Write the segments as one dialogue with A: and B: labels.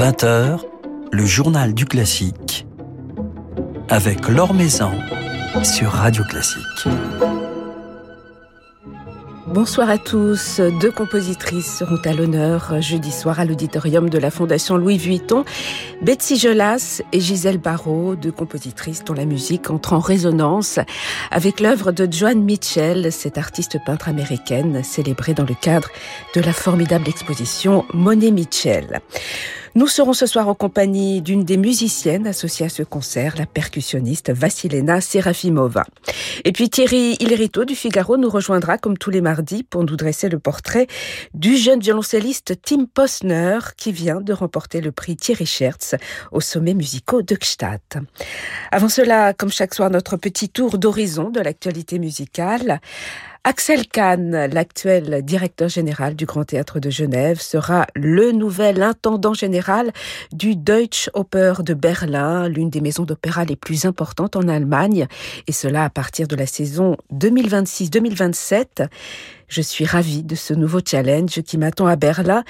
A: 20h, le journal du classique avec Laure Maison sur Radio Classique.
B: Bonsoir à tous. Deux compositrices seront à l'honneur jeudi soir à l'auditorium de la Fondation Louis Vuitton. Betsy Jolas et Gisèle Barrault, deux compositrices dont la musique entre en résonance avec l'œuvre de Joan Mitchell, cette artiste peintre américaine célébrée dans le cadre de la formidable exposition Monet Mitchell. Nous serons ce soir en compagnie d'une des musiciennes associées à ce concert, la percussionniste Vassilena Serafimova. Et puis Thierry Illerito du Figaro nous rejoindra comme tous les mardis pour nous dresser le portrait du jeune violoncelliste Tim Posner qui vient de remporter le prix Thierry Schertz au sommet musicaux de Gstaad. Avant cela, comme chaque soir, notre petit tour d'horizon de l'actualité musicale Axel Kahn, l'actuel directeur général du Grand Théâtre de Genève, sera le nouvel intendant général du Deutsche Oper de Berlin, l'une des maisons d'opéra les plus importantes en Allemagne, et cela à partir de la saison 2026-2027. Je suis ravie de ce nouveau challenge qui m'attend à Berlin,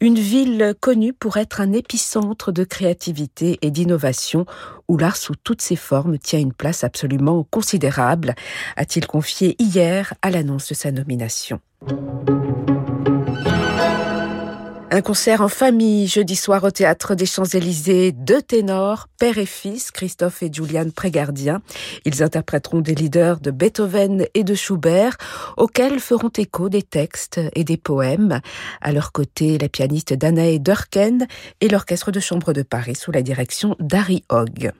B: une ville connue pour être un épicentre de créativité et d'innovation où l'art sous toutes ses formes tient une place absolument considérable, a-t-il confié hier à l'annonce de sa nomination. Un concert en famille jeudi soir au théâtre des Champs-Élysées, deux ténors, père et fils, Christophe et Julian Prégardien. Ils interpréteront des leaders de Beethoven et de Schubert, auxquels feront écho des textes et des poèmes. À leur côté, la pianiste Danae Durken et l'orchestre de chambre de Paris sous la direction d'Harry Hogg.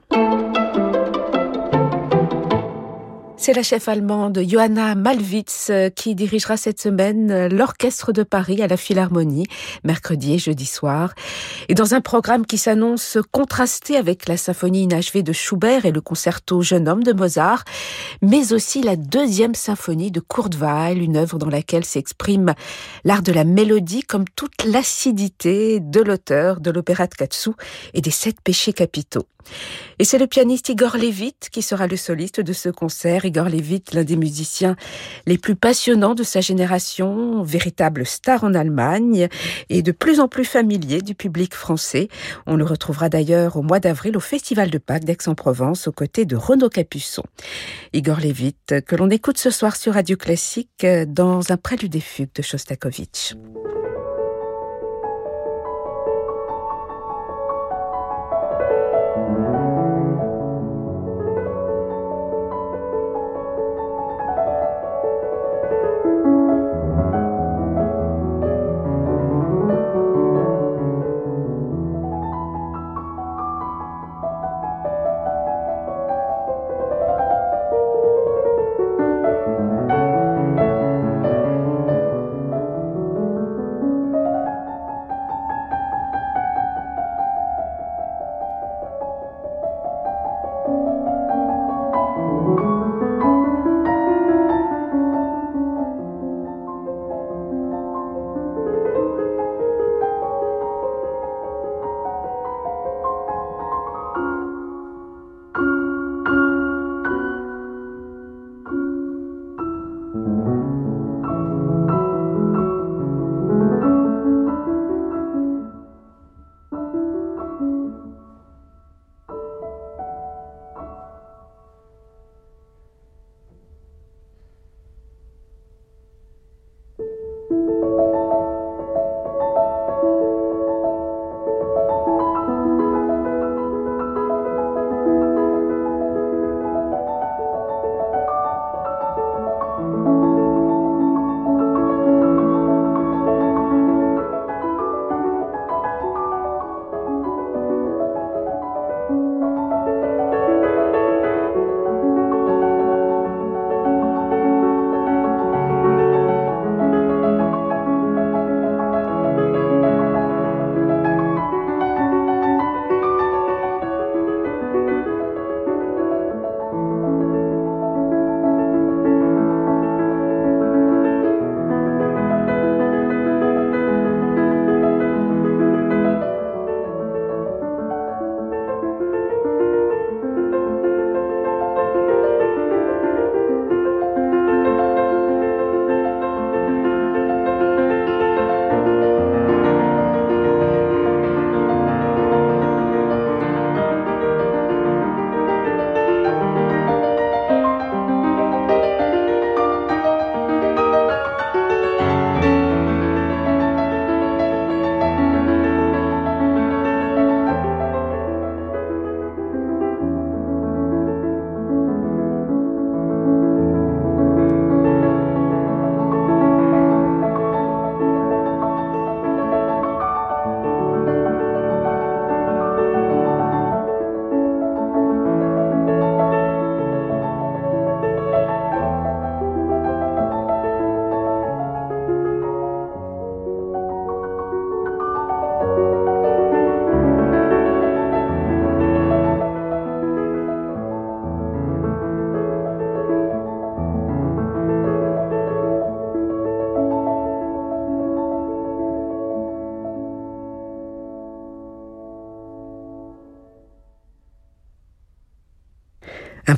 B: C'est la chef allemande Johanna Malwitz euh, qui dirigera cette semaine euh, l'Orchestre de Paris à la Philharmonie, mercredi et jeudi soir. Et dans un programme qui s'annonce contrasté avec la symphonie inachevée de Schubert et le concerto Jeune homme de Mozart, mais aussi la deuxième symphonie de Kurt Weill, une œuvre dans laquelle s'exprime l'art de la mélodie comme toute l'acidité de l'auteur de l'opéra de Katsu et des sept péchés capitaux. Et c'est le pianiste Igor Levit qui sera le soliste de ce concert. Igor Levit, l'un des musiciens les plus passionnants de sa génération, véritable star en Allemagne et de plus en plus familier du public français. On le retrouvera d'ailleurs au mois d'avril au Festival de Pâques d'Aix-en-Provence aux côtés de Renaud Capuçon. Igor Levit, que l'on écoute ce soir sur Radio Classique dans un prélude des fugues de Shostakovich.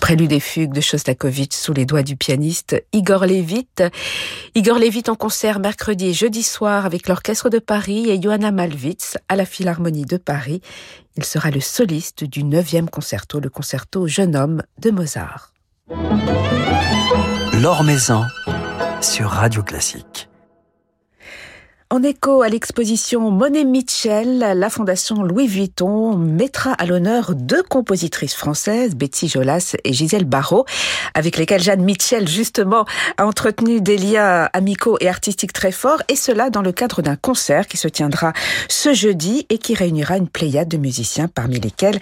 B: Prélude et fugue de Shostakovich sous les doigts du pianiste Igor Levit. Igor Levit en concert mercredi et jeudi soir avec l'Orchestre de Paris et Johanna Malwitz à la Philharmonie de Paris. Il sera le soliste du neuvième concerto, le concerto Jeune homme de Mozart.
A: L'Or sur Radio Classique.
B: En écho à l'exposition Monet Mitchell, la Fondation Louis Vuitton mettra à l'honneur deux compositrices françaises, Betsy Jolas et Gisèle Barrault, avec lesquelles Jeanne Mitchell, justement, a entretenu des liens amicaux et artistiques très forts, et cela dans le cadre d'un concert qui se tiendra ce jeudi et qui réunira une pléiade de musiciens, parmi lesquels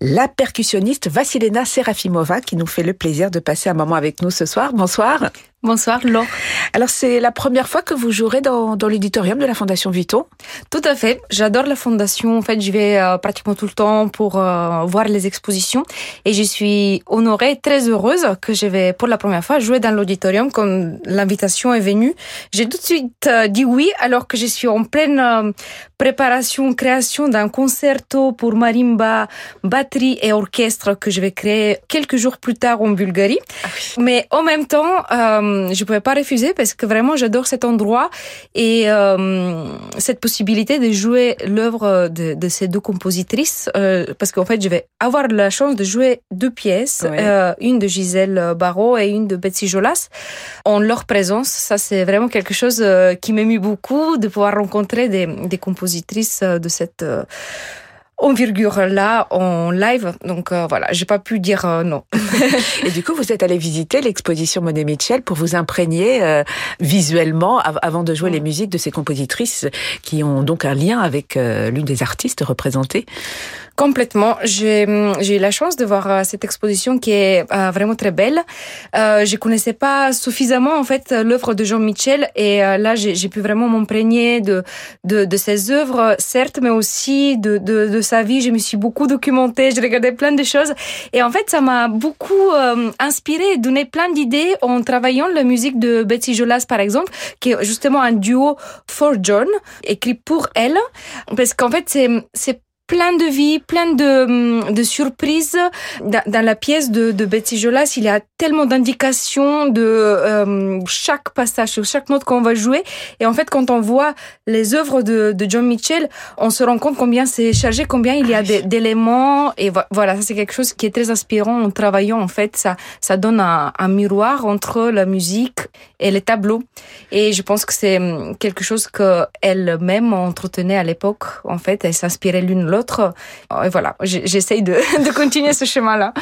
B: la percussionniste Vassilena Serafimova, qui nous fait le plaisir de passer un moment avec nous ce soir. Bonsoir.
C: Bonsoir Laure.
B: Alors c'est la première fois que vous jouerez dans, dans l'éditorium de la Fondation Vuitton?
C: Tout à fait. J'adore la Fondation. En fait, j'y vais euh, pratiquement tout le temps pour euh, voir les expositions et je suis honorée, très heureuse que je vais pour la première fois jouer dans l'auditorium comme l'invitation est venue. J'ai tout de suite euh, dit oui alors que je suis en pleine préparation, création d'un concerto pour marimba, batterie et orchestre que je vais créer quelques jours plus tard en Bulgarie. Ah Mais en même temps, euh, je pouvais pas refuser parce que vraiment j'adore cet endroit et euh, cette possibilité de jouer l'œuvre de, de, ces deux compositrices euh, parce qu'en fait je vais avoir la chance de jouer deux pièces, euh, une de Gisèle Barrault et une de Betsy Jolas en leur présence. Ça c'est vraiment quelque chose qui m'émue beaucoup de pouvoir rencontrer des, des compositrices de cette envergure là en live. Donc euh, voilà, j'ai pas pu dire euh, non.
B: et du coup, vous êtes allé visiter l'exposition Monet Mitchell pour vous imprégner euh, visuellement avant de jouer les musiques de ces compositrices qui ont donc un lien avec l'une des artistes représentées.
C: Complètement. J'ai eu la chance de voir cette exposition qui est vraiment très belle. Euh, je connaissais pas suffisamment en fait l'œuvre de Jean Mitchell et là j'ai pu vraiment m'imprégner de, de, de ses œuvres, certes, mais aussi de, de, de sa vie. Je me suis beaucoup documentée, je regardais plein de choses. Et en fait, ça m'a beaucoup euh, inspiré donné plein d'idées en travaillant la musique de Betsy Jolas, par exemple, qui est justement un duo for John, écrit pour elle. Parce qu'en fait, c'est plein de vie, plein de, de surprises. Dans, la pièce de, de Betsy Jolas, il y a tellement d'indications de euh, chaque passage, sur chaque note qu'on va jouer. Et en fait, quand on voit les œuvres de, de John Mitchell, on se rend compte combien c'est chargé, combien il y a d'éléments. Et voilà, c'est quelque chose qui est très inspirant en travaillant. En fait, ça, ça donne un, un miroir entre la musique et les tableaux. Et je pense que c'est quelque chose qu'elle-même entretenait à l'époque. En fait, elle s'inspirait l'une l'autre. Et voilà, j'essaye de, de continuer ce chemin-là.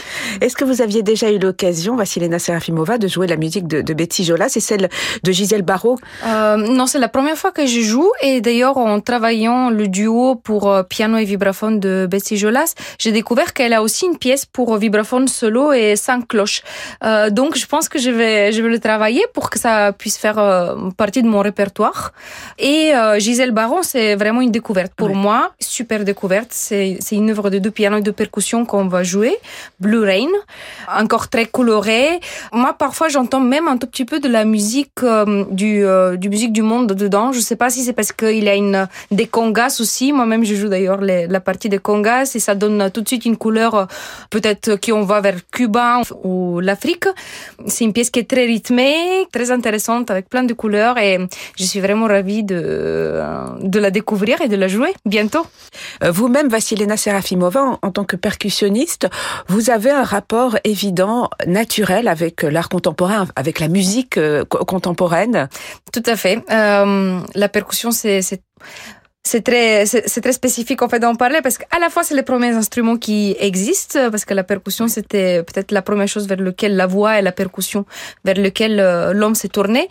B: Est-ce que vous aviez déjà eu l'occasion, Vassilena Serafimova, de jouer la musique de, de Betty Jola? C'est celle de Gisèle Barrault
C: euh, Non, c'est la première fois que je joue. Et d'ailleurs, en travaillant le duo pour euh, piano et vibraphone de Betty Jolas, j'ai découvert qu'elle a aussi une pièce pour vibraphone solo et cinq cloches. Euh, donc, je pense que je vais, je vais le travailler pour que ça puisse faire euh, partie de mon répertoire. Et euh, Gisèle Baron, c'est vraiment une découverte pour moi, super découverte c'est une œuvre de deux pianos et de percussion qu'on va jouer, Blue Rain, encore très coloré. Moi, parfois, j'entends même un tout petit peu de la musique euh, du, euh, du musique du monde dedans. Je sais pas si c'est parce qu'il y a des congas aussi. Moi-même, je joue d'ailleurs la partie des congas et ça donne tout de suite une couleur euh, peut-être qu'on va vers Cuba ou l'Afrique. C'est une pièce qui est très rythmée, très intéressante avec plein de couleurs et je suis vraiment ravie de de la découvrir et de la jouer bientôt.
B: Vous vous-même, Vassilena Serafimova, en, tant que percussionniste, vous avez un rapport évident, naturel avec l'art contemporain, avec la musique euh, contemporaine.
C: Tout à fait. Euh, la percussion, c'est c'est très c'est très spécifique en fait d'en parler parce qu'à la fois c'est les premiers instruments qui existent parce que la percussion c'était peut-être la première chose vers lequel la voix et la percussion vers lequel euh, l'homme s'est tourné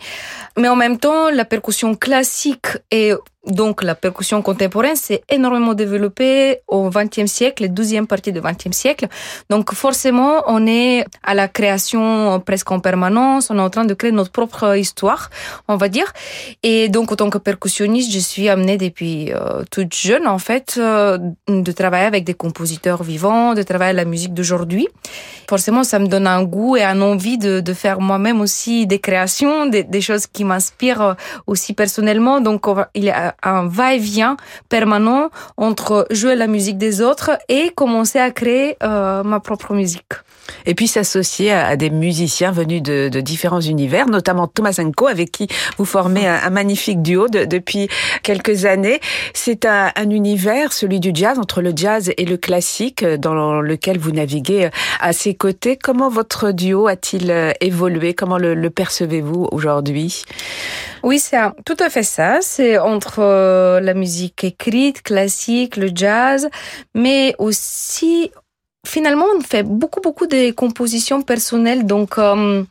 C: mais en même temps la percussion classique et donc la percussion contemporaine s'est énormément développée au XXe siècle, deuxième partie du XXe siècle. Donc forcément, on est à la création presque en permanence, on est en train de créer notre propre histoire, on va dire. Et donc en tant que percussionniste, je suis amenée depuis euh, toute jeune en fait euh, de travailler avec des compositeurs vivants, de travailler la musique d'aujourd'hui. Forcément, ça me donne un goût et un envie de, faire moi-même aussi des créations, des, des choses qui m'inspirent aussi personnellement. Donc il a un va-et-vient permanent entre jouer la musique des autres et commencer à créer euh, ma propre musique.
B: Et puis s'associer à, des musiciens venus de, différents univers, notamment Tomasenko, avec qui vous formez un, magnifique duo depuis quelques années. C'est un, un, univers, celui du jazz, entre le jazz et le classique, dans lequel vous naviguez à ses côtés. Comment votre duo a-t-il évolué? Comment le percevez-vous aujourd'hui?
C: Oui, c'est tout à fait ça. C'est entre euh, la musique écrite, classique, le jazz, mais aussi finalement on fait beaucoup beaucoup de compositions personnelles. Donc euh,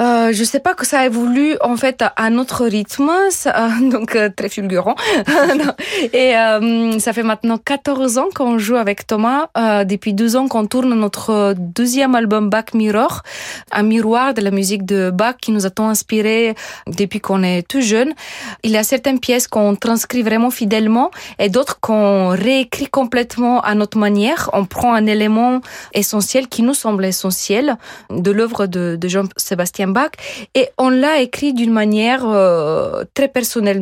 C: euh, je sais pas que ça évolue en fait à notre rythme, donc euh, très fulgurant. et euh, ça fait maintenant 14 ans qu'on joue avec Thomas. Euh, depuis deux ans qu'on tourne notre deuxième album Bach Mirror, un miroir de la musique de Bach qui nous a tant inspiré depuis qu'on est tout jeune. Il y a certaines pièces qu'on transcrit vraiment fidèlement et d'autres qu'on réécrit complètement à notre manière. On prend un élément essentiel qui nous semble essentiel de l'œuvre de, de Jean-Sébastien et on l'a écrit d'une manière euh, très personnelle.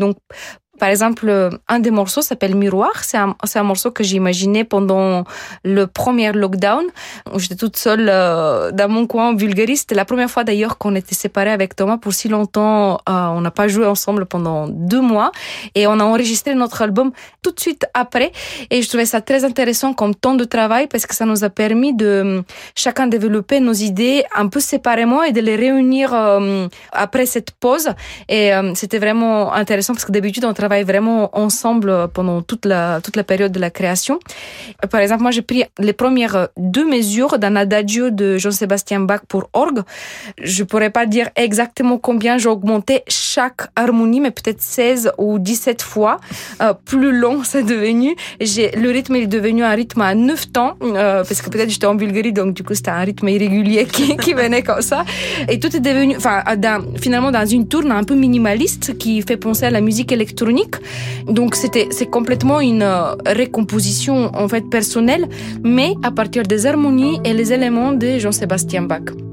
C: Par exemple, euh, un des morceaux s'appelle Miroir. C'est un, morceau que j'ai imaginé pendant le premier lockdown, où j'étais toute seule euh, dans mon coin en Bulgarie. C'était la première fois d'ailleurs qu'on était séparés avec Thomas pour si longtemps. Euh, on n'a pas joué ensemble pendant deux mois et on a enregistré notre album tout de suite après. Et je trouvais ça très intéressant comme temps de travail parce que ça nous a permis de chacun développer nos idées un peu séparément et de les réunir après cette pause. Et c'était vraiment intéressant parce que d'habitude on vraiment ensemble pendant toute la, toute la période de la création. Par exemple, moi, j'ai pris les premières deux mesures d'un adagio de Jean-Sébastien Bach pour orgue. Je pourrais pas dire exactement combien j'ai augmenté chaque harmonie, mais peut-être 16 ou 17 fois. Euh, plus long, c'est devenu. J'ai, le rythme est devenu un rythme à 9 temps, euh, parce que peut-être j'étais en Bulgarie, donc du coup, c'était un rythme irrégulier qui, qui venait comme ça. Et tout est devenu, enfin, finalement, dans une tourne un peu minimaliste qui fait penser à la musique électronique donc c'était c'est complètement une euh, récomposition en fait personnelle, mais à partir des harmonies et les éléments de Jean-Sébastien Bach.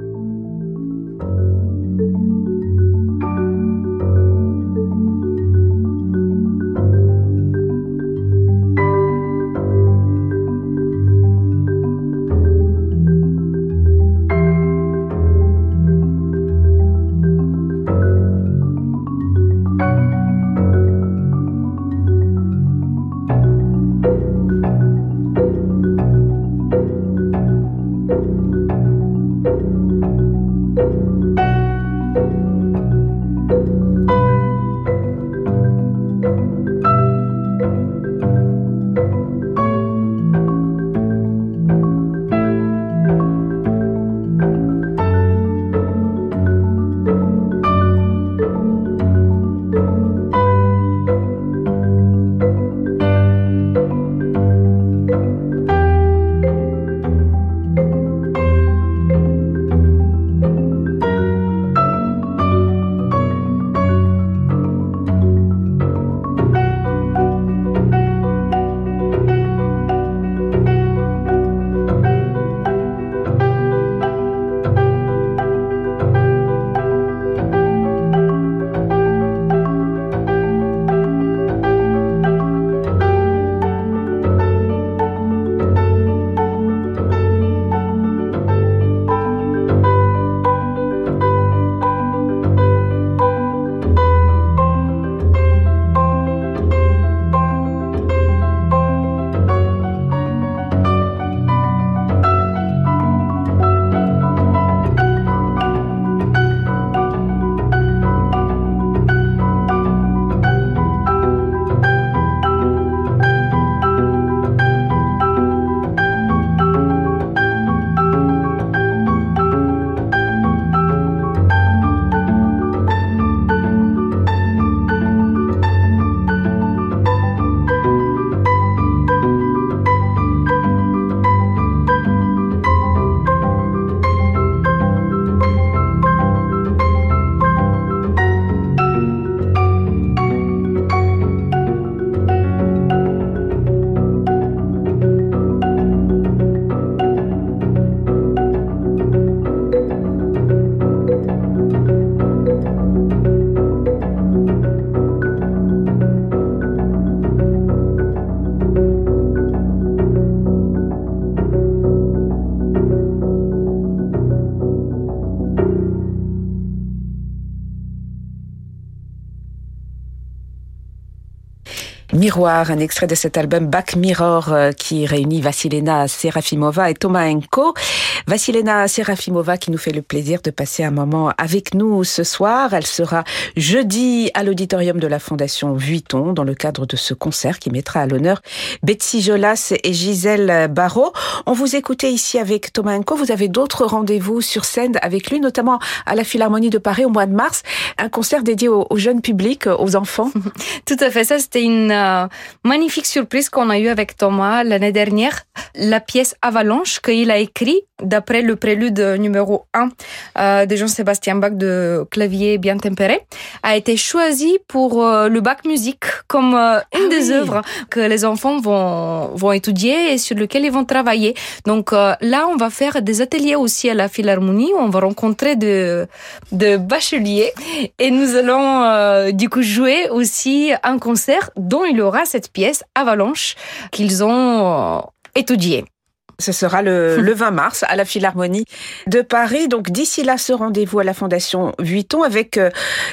B: Miroir, un extrait de cet album Back Mirror euh, qui réunit Vassilena Serafimova et Thomas Enko. Vassilena Serafimova qui nous fait le plaisir de passer un moment avec nous ce soir. Elle sera jeudi à l'auditorium de la Fondation Vuitton dans le cadre de ce concert qui mettra à l'honneur Betsy Jolas et Gisèle Barrault. On vous écoutait ici avec Thomas Enko. Vous avez d'autres rendez-vous sur scène avec lui, notamment à la Philharmonie de Paris au mois de mars. Un concert dédié au, au jeune public, aux enfants.
C: Tout à fait. Ça, c'était une euh, magnifique surprise qu'on a eue avec Thomas l'année dernière. La pièce Avalanche qu'il a écrit d'après le prélude numéro 1 euh, de Jean-Sébastien Bach de clavier bien tempéré a été choisie pour euh, le bac musique comme euh, une
B: Ah
C: des
B: oui.
C: œuvres que les enfants vont vont étudier et sur lequel ils vont travailler. Donc là, on va faire des ateliers aussi à la Philharmonie où on va rencontrer de de bacheliers et nous allons du coup jouer aussi un concert dont il aura cette pièce Avalanche qu'ils ont euh, étudiée.
B: Ce sera le, le 20 mars à la Philharmonie de Paris. Donc d'ici là, ce rendez-vous à la Fondation Vuitton avec euh,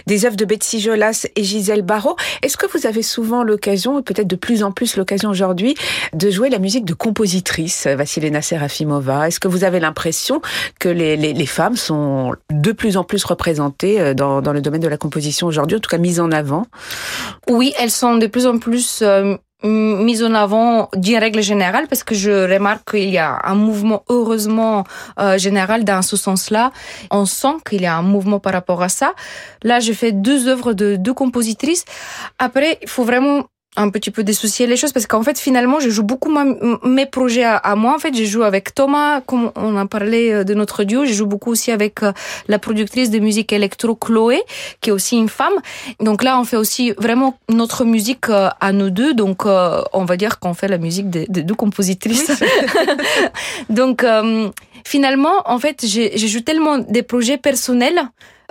B: des œuvres de Betsy Jolas et Gisèle Barrault. Est-ce que vous avez souvent l'occasion, et peut-être de plus en plus l'occasion aujourd'hui, de jouer la musique de compositrices, euh, Vassilena Serafimova? Est-ce que vous avez l'impression que les, les, les femmes sont de plus en plus représentées euh, dans, dans le domaine de la composition aujourd'hui, en tout cas mises en avant?
C: Oui, elles sont de plus en plus euh, m- mises en avant d'une règle générale parce que je remarque qu'il y a un mouvement heureusement euh, général dans ce sens-là. On sent qu'il y a un mouvement par rapport à ça. Là, j'ai fait deux œuvres de deux compositrices. Après, il faut vraiment un petit peu dissocier les choses parce qu'en fait finalement je joue beaucoup ma- mes projets à, à moi. En fait je joue avec Thomas comme on a parlé euh, de notre duo. Je joue beaucoup aussi avec euh, la productrice de musique électro Chloé qui est aussi une femme. Donc là on fait aussi vraiment notre musique euh, à nous deux. Donc on va dire qu'on fait la musique des des deux compositrices. Donc euh, finalement en fait j'ai- je joue tellement des projets personnels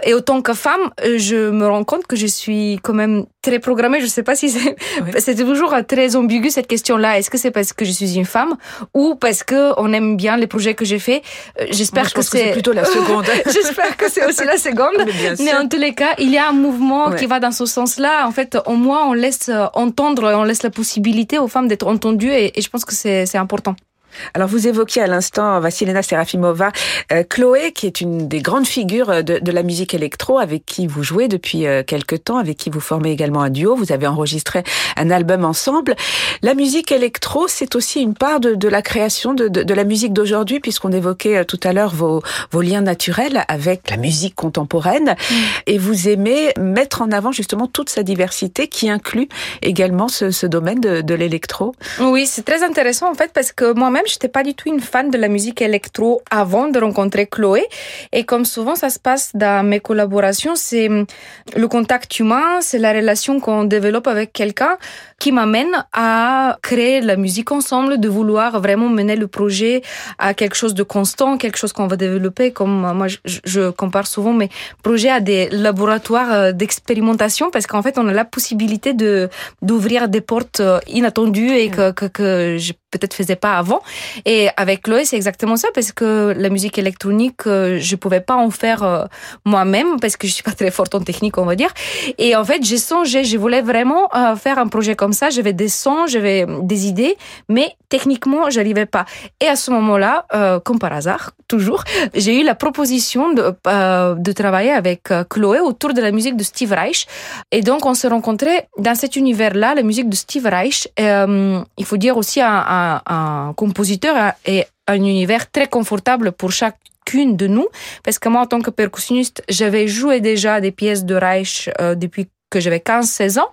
C: et autant que femme, euh, je me rends compte que je suis quand même très programmée. Je sais pas si c'est,
B: Oui.
C: c'est toujours euh, très ambigu cette question-là. Est-ce que c'est parce que je suis une femme ou parce que on aime bien les projets que j'ai faits? Euh, J'espère
B: Moi, je
C: que
B: pense que c'est plutôt la seconde.
C: J'espère que c'est aussi la seconde.
B: Mais
C: Mais en tous les cas, il y a un mouvement
B: Ouais.
C: qui va dans ce sens-là. En fait, au moins, on laisse entendre, on laisse la possibilité aux femmes d'être entendues et, et je pense que c'est c'est important.
B: Alors vous évoquiez à l'instant Vassilena Serafimova, euh, Chloé, qui est une des grandes figures de, de la musique électro, avec qui vous jouez depuis euh, quelque temps, avec qui vous formez également un duo. Vous avez enregistré un album ensemble. La musique électro, c'est aussi une part de, de la création de, la musique d'aujourd'hui, puisqu'on évoquait euh, tout à l'heure vos, vos liens naturels avec la musique contemporaine. Et vous aimez mettre en avant justement toute sa diversité, qui inclut également ce, ce domaine de, de l'électro.
C: Oui, c'est très intéressant en fait parce que moi-même, j'étais pas du tout une fan de la musique électro avant de rencontrer Chloé. Et comme souvent ça se passe dans mes collaborations, c'est hum, le contact humain, c'est la relation qu'on développe avec quelqu'un qui m'amène à créer la musique ensemble, de vouloir vraiment mener le projet à quelque chose de constant, quelque chose qu'on va développer. Comme euh, moi, je, je compare souvent mes projets à des laboratoires euh, d'expérimentation parce qu'en fait, on a la possibilité de d'ouvrir des portes euh, inattendues et que que, que je peut-être faisais pas avant. Et avec Chloé, c'est exactement ça parce que la musique électronique, je pouvais pas en faire moi-même parce que je suis pas très forte en technique, on va dire. Et en fait, j'ai songé, je voulais vraiment faire un projet comme ça. J'avais des sons, j'avais des idées, mais techniquement, j'arrivais pas. Et à ce moment-là, euh, comme par hasard, toujours, j'ai eu la proposition de, euh, de travailler avec euh, Chloé autour de la musique de Steve Reich. Et donc, on s'est rencontrés dans cet univers-là, la musique de Steve Reich. Euh, il faut dire aussi un, compositeur et un univers très confortable pour chacune de nous, parce que moi, en tant que percussionniste, j'avais joué déjà des pièces de Reich depuis que j'avais 15-16 ans.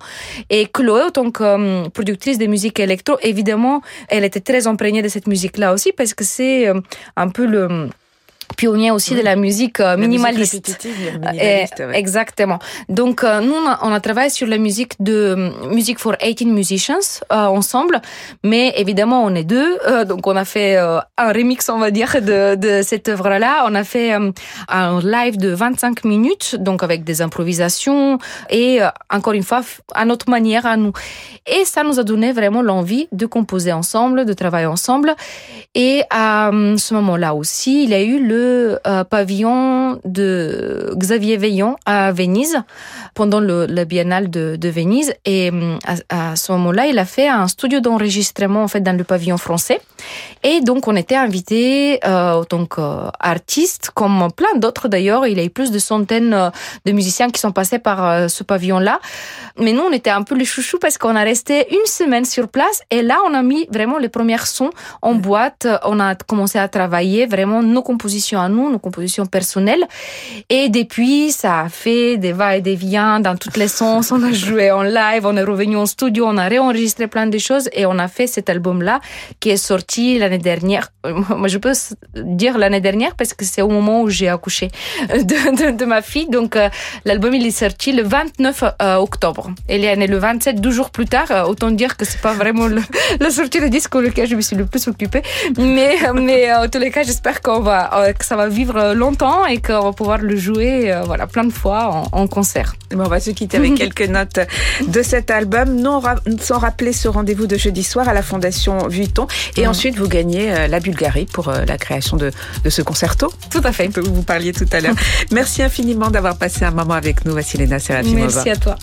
C: Et Chloé, tant que euh, productrice de musique électro, évidemment, elle était très imprégnée de cette musique-là aussi, parce que c'est euh, un peu le pionnier aussi
B: Oui.
C: de la musique euh,
B: La musique
C: minimaliste.
B: répétitive,
C: Euh,
B: minimaliste, ouais.
C: Exactement. Donc euh, nous on a, travaillé sur la musique de Music for 18 Musicians ensemble, mais évidemment on est deux, donc on a fait un remix on va dire de, de cette œuvre-là. On a fait un live de 25 minutes, donc avec des improvisations et encore une fois à notre manière à nous. Et ça nous a donné vraiment l'envie de composer ensemble, de travailler ensemble. Et à ce moment-là aussi, il y a eu le le euh, pavillon de Xavier Veillon à Venise pendant le, le biennale de, de, Venise. Et hum, à, à ce moment-là, il a fait un studio d'enregistrement en fait dans le pavillon français. Et donc, on était invités euh, en tant qu'artistes, comme plein d'autres d'ailleurs. Il y a eu plus de centaines euh, de musiciens qui sont passés par euh, ce pavillon-là. Mais nous, on était un peu les chouchous parce qu'on a resté une semaine sur place. Et là, on a mis vraiment les premiers sons en boîte. On a commencé à travailler vraiment nos à nous, nos compositions personnelles. Et depuis, ça a fait des va et des viens dans toutes les sens. On a joué en live, on est revenu en studio, on a réenregistré plein de choses et on a fait cet album-là qui est sorti l'année dernière. Moi, je peux dire l'année dernière parce que c'est au moment où j'ai accouché de, ma fille. Donc, euh, l'album, il est sorti le 29 euh, octobre. Elle est née le 27, 12 jours plus tard. Euh, autant dire que c'est pas vraiment le, la sortie de disque auquel je me suis le plus occupée. Mais, mais en tous les cas, j'espère qu'on va, ça va vivre longtemps et qu'on va pouvoir le jouer, voilà, plein de fois en, en concert.
B: Bon, on va se quitter avec quelques notes de cet album, non sans rappeler ce rendez-vous de jeudi soir à la Fondation Vuitton. Et mmh. ensuite, vous gagnez euh, la Bulgarie pour euh, la création de, de, ce concerto.
C: Tout à fait.
B: Vous parliez tout à l'heure. Merci infiniment d'avoir passé un moment avec nous, Vassilena Serafimova.
C: Merci à toi.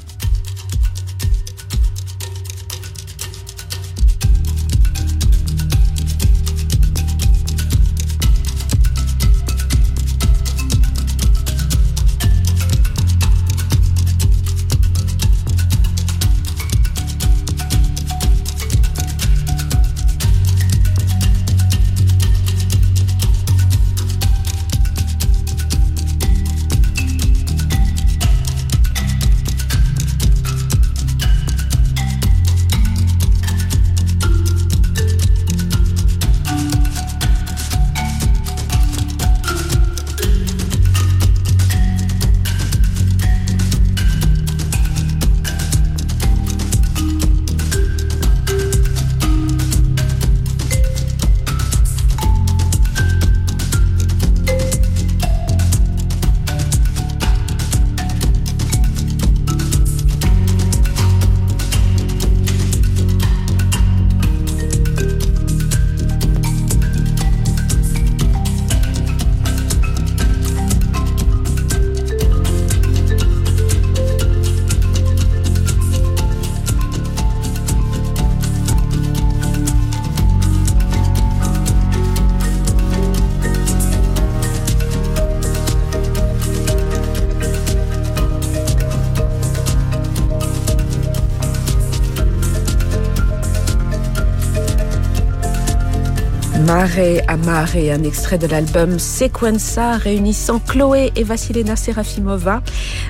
B: Mare à un extrait de l'album Sequenza réunissant Chloé et Vassilena Serafimova.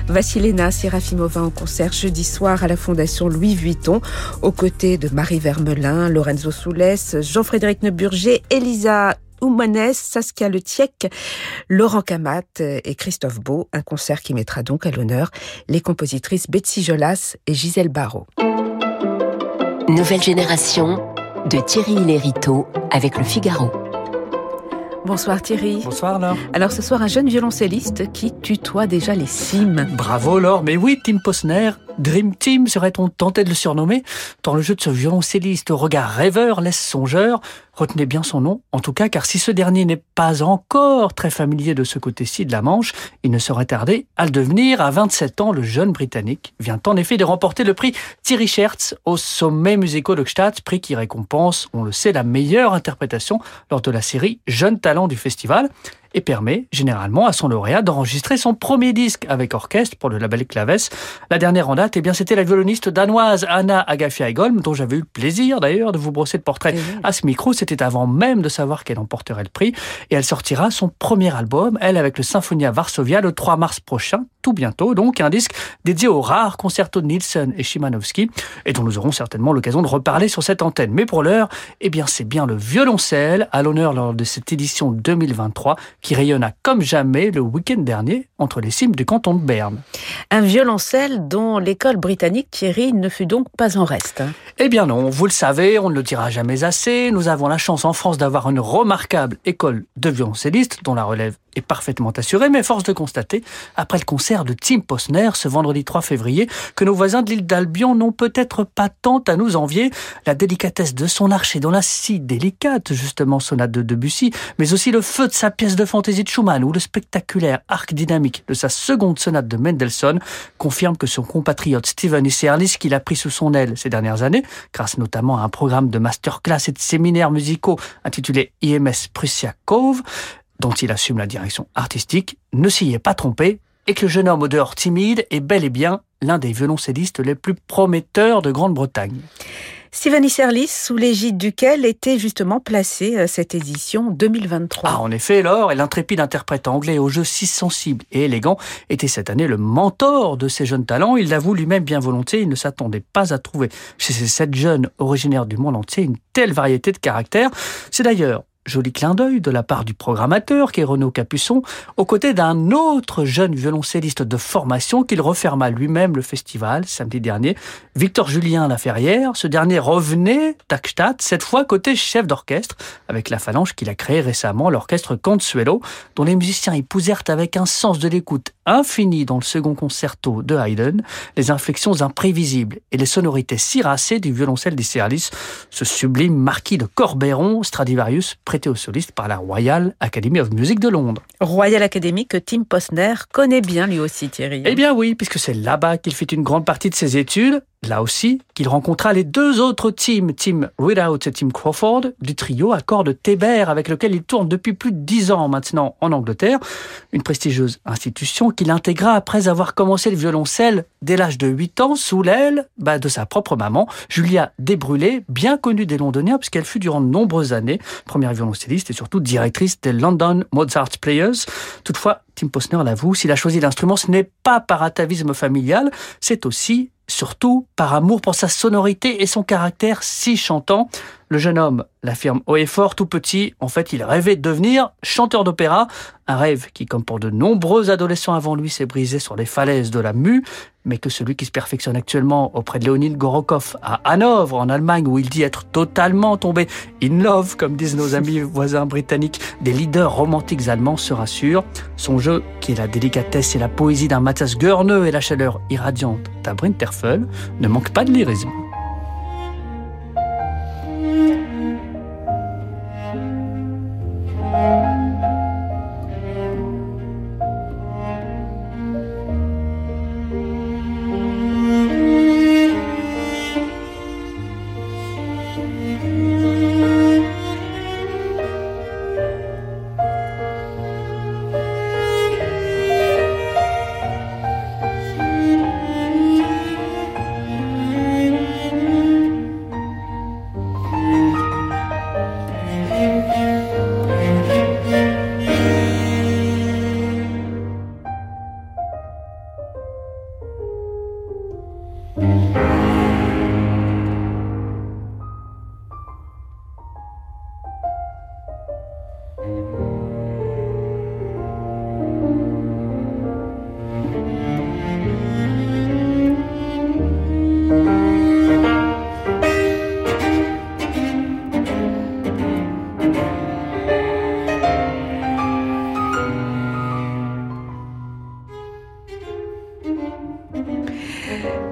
B: Vassilena Serafimova en concert jeudi soir à la Fondation Louis Vuitton, aux côtés de Marie Vermelin, Lorenzo Soulès, Jean-Frédéric Neuburger, Elisa Oumanes, Saskia Letiec, Laurent Camat et Christophe Beau, un concert qui mettra donc à l'honneur les compositrices Betsy Jolas et Gisèle Barrault.
D: Nouvelle génération de Thierry Lériteau avec le Figaro.
B: Bonsoir Thierry.
E: Bonsoir Laure.
B: Alors ce soir, un jeune violoncelliste qui tutoie déjà les cimes.
E: Bravo Laure, mais oui, Tim Posner, Dream Team serait-on tenté de le surnommer Tant le jeu de ce violoncelliste au regard rêveur laisse songeur, retenez bien son nom, en tout cas, car si ce dernier n'est pas encore très familier de ce côté-ci de la Manche, il ne saurait tarder à devenir. À 27 ans, le jeune Britannique vient en effet de remporter le prix Thierry Schertz au sommet musical de Gstaad, prix qui récompense, on le sait, la meilleure interprétation lors de la série Jeunes Talents du festival et permet généralement à son lauréat d'enregistrer son premier disque avec orchestre pour le label Claves. La dernière en date, eh bien, c'était la violoniste danoise Anna Agafia-Egolm, dont j'avais eu le plaisir d'ailleurs de vous brosser le portrait à ce micro. C'était avant même de savoir qu'elle emporterait le prix. Et elle sortira son premier album, elle avec le Symphonia Varsovia, le 3 mars prochain, tout bientôt. Donc un disque dédié aux rares concertos de Nielsen et Chimanowski, et dont nous aurons certainement l'occasion de reparler sur cette antenne. Mais pour l'heure, eh bien, c'est bien le violoncelle à l'honneur lors de cette édition 2023 qui rayonna comme jamais le week-end dernier entre les cimes du canton de Berne.
B: Un violoncelle dont l'école britannique Thierry ne fut donc pas en reste.
E: Eh bien non, vous le savez, on ne le dira jamais assez. Nous avons la chance en France d'avoir une remarquable école de violoncellistes dont la relève est parfaitement assurée, mais force de constater, après le concert de Tim Posner ce vendredi 3 février, que nos voisins de l'île d'Albion n'ont peut-être pas tant à nous envier. La délicatesse de son archer dans la si délicate, justement, sonate de Debussy, mais aussi le feu de sa pièce de fantaisie de Schumann ou le spectaculaire arc dynamique de sa seconde sonate de Mendelssohn confirme que son compatriote Steven Isserlis, qu'il a pris sous son aile ces dernières années, grâce notamment à un programme de masterclass et de séminaires musicaux intitulé IMS Prussia Cove, dont il assume la direction artistique, ne s'y est pas trompé et que le jeune homme au dehors timide est bel et bien l'un des violoncellistes les plus prometteurs de Grande-Bretagne.
B: Steven Serlis, sous l'égide duquel était justement placée euh, cette édition 2023.
E: Ah, en effet, Laure et l'intrépide interprète anglais au jeu si sensible et élégant était cette année le mentor de ces jeunes talents. Il l'avoue lui-même bien volontiers, il ne s'attendait pas à trouver chez ces sept jeunes originaires du monde entier une telle variété de caractères. C'est d'ailleurs Joli clin d'œil de la part du programmateur, qui est Renaud Capuçon, aux côtés d'un autre jeune violoncelliste de formation qu'il referma lui-même le festival samedi dernier, Victor Julien Laferrière. Ce dernier revenait d'Ackstadt, cette fois côté chef d'orchestre, avec la phalange qu'il a créé récemment, l'orchestre Consuelo, dont les musiciens épousèrent avec un sens de l'écoute infini dans le second concerto de Haydn, les inflexions imprévisibles et les sonorités ciracées du violoncelle d'Isserlis, ce sublime marquis de Corbéron, Stradivarius, prêté au soliste par la Royal Academy of Music de Londres.
B: Royal Academy que Tim Posner connaît bien lui aussi, Thierry.
E: Eh bien oui, puisque c'est là-bas qu'il fait une grande partie de ses études, là aussi qu'il rencontra les deux autres teams, Tim Ridout et Tim Crawford, du trio à cordes Thébert, avec lequel il tourne depuis plus de dix ans maintenant en Angleterre, une prestigieuse institution qu'il intégra après avoir commencé le violoncelle dès l'âge de 8 ans sous l'aile bah, de sa propre maman, Julia Desbrûlés, bien connue des Londoniens puisqu'elle fut durant de nombreuses années première violoncelliste et surtout directrice des London Mozart Players. Toutefois, Tim Posner l'avoue, s'il a choisi l'instrument, ce n'est pas par atavisme familial, c'est aussi surtout par amour pour sa sonorité et son caractère si chantant. Le jeune homme l'affirme haut et fort, tout petit, en fait, il rêvait de devenir chanteur d'opéra, un rêve qui, comme pour de nombreux adolescents avant lui, s'est brisé sur les falaises de la mue, mais que celui qui se perfectionne actuellement auprès de Léonid Gorokov à Hanovre, en Allemagne, où il dit être totalement tombé in love, comme disent nos amis voisins britanniques, des leaders romantiques allemands se rassure. Son jeu, qui est la délicatesse et la poésie d'un Matthias Görne et la chaleur irradiante d'un Brinterfell, ne manque pas de lyrisme.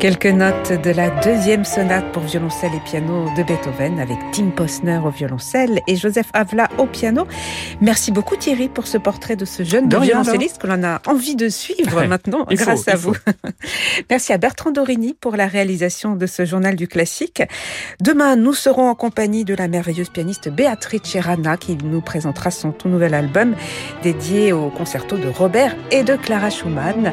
B: Quelques notes de la deuxième sonate pour violoncelle et piano de Beethoven avec Tim Posner au violoncelle et Joseph Avla au piano. Merci beaucoup Thierry pour ce portrait de ce jeune violoncelliste que l'on a envie de suivre maintenant grâce à vous. Merci à Bertrand Dorini pour la réalisation de ce journal du classique. Demain, nous serons en compagnie de la merveilleuse pianiste Beatrice Rana qui nous présentera son tout nouvel album dédié au concerto de Robert et de Clara Schumann.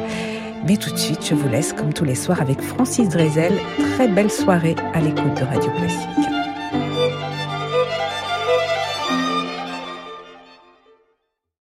B: Mais tout de suite, je vous laisse comme tous les soirs avec Francis Drezel. Très belle soirée à l'écoute de Radio Classique.